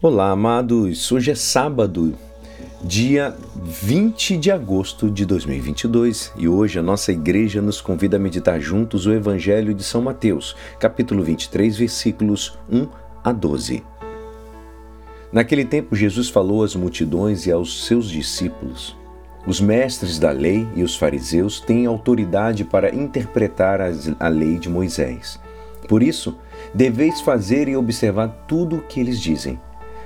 Olá, amados. Hoje é sábado, dia 20 de agosto de 2022, e hoje a nossa igreja nos convida a meditar juntos o Evangelho de São Mateus, capítulo 23, versículos 1 a 12. Naquele tempo, Jesus falou às multidões e aos seus discípulos: Os mestres da lei e os fariseus têm autoridade para interpretar a lei de Moisés. Por isso, deveis fazer e observar tudo o que eles dizem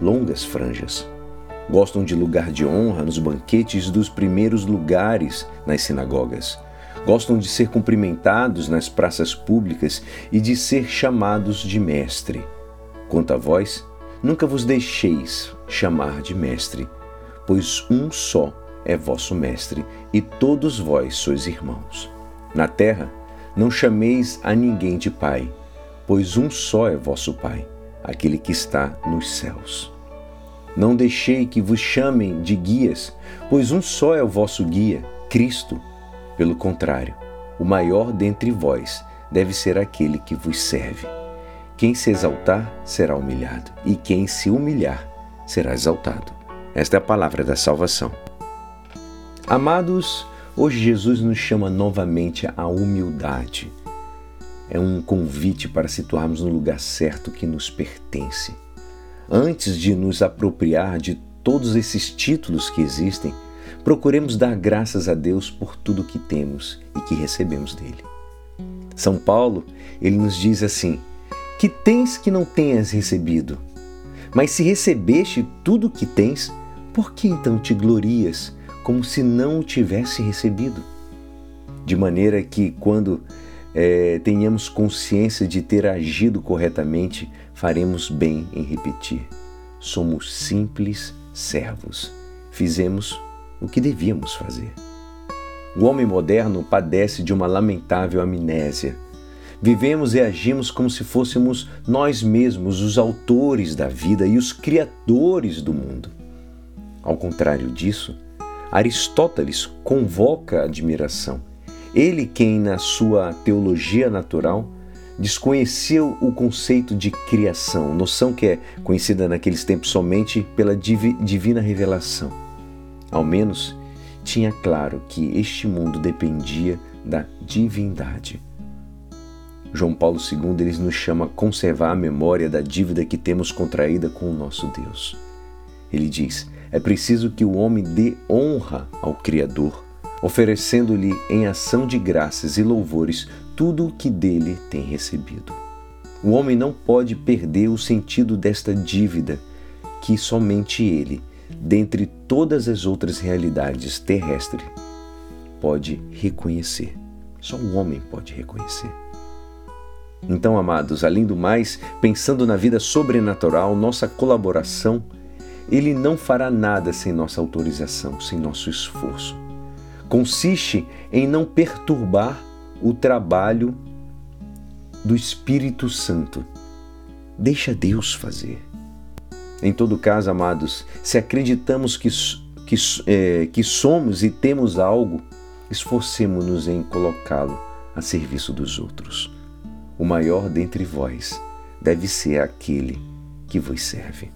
longas franjas. Gostam de lugar de honra nos banquetes dos primeiros lugares nas sinagogas. Gostam de ser cumprimentados nas praças públicas e de ser chamados de mestre. Quanto a vós, nunca vos deixeis chamar de mestre, pois um só é vosso mestre, e todos vós sois irmãos. Na terra, não chameis a ninguém de pai, pois um só é vosso pai aquele que está nos céus. Não deixei que vos chamem de guias, pois um só é o vosso guia, Cristo. Pelo contrário, o maior dentre vós deve ser aquele que vos serve. Quem se exaltar será humilhado, e quem se humilhar será exaltado. Esta é a palavra da salvação. Amados, hoje Jesus nos chama novamente à humildade é um convite para situarmos no lugar certo que nos pertence. Antes de nos apropriar de todos esses títulos que existem, procuremos dar graças a Deus por tudo que temos e que recebemos dele. São Paulo, ele nos diz assim: Que tens que não tenhas recebido? Mas se recebeste tudo o que tens, por que então te glorias como se não o tivesse recebido? De maneira que, quando é, tenhamos consciência de ter agido corretamente, faremos bem em repetir. Somos simples servos. Fizemos o que devíamos fazer. O homem moderno padece de uma lamentável amnésia. Vivemos e agimos como se fôssemos nós mesmos os autores da vida e os criadores do mundo. Ao contrário disso, Aristóteles convoca a admiração ele quem, na sua teologia natural, desconheceu o conceito de criação, noção que é conhecida naqueles tempos somente pela divina revelação. Ao menos tinha claro que este mundo dependia da divindade. João Paulo II ele nos chama a conservar a memória da dívida que temos contraída com o nosso Deus. Ele diz: é preciso que o homem dê honra ao Criador oferecendo-lhe em ação de graças e louvores tudo o que dele tem recebido. O homem não pode perder o sentido desta dívida que somente ele, dentre todas as outras realidades terrestres, pode reconhecer. Só o homem pode reconhecer. Então, amados, além do mais, pensando na vida sobrenatural, nossa colaboração, ele não fará nada sem nossa autorização, sem nosso esforço consiste em não perturbar o trabalho do Espírito Santo. Deixa Deus fazer. Em todo caso, amados, se acreditamos que, que, é, que somos e temos algo, esforcemos-nos em colocá-lo a serviço dos outros. O maior dentre vós deve ser aquele que vos serve.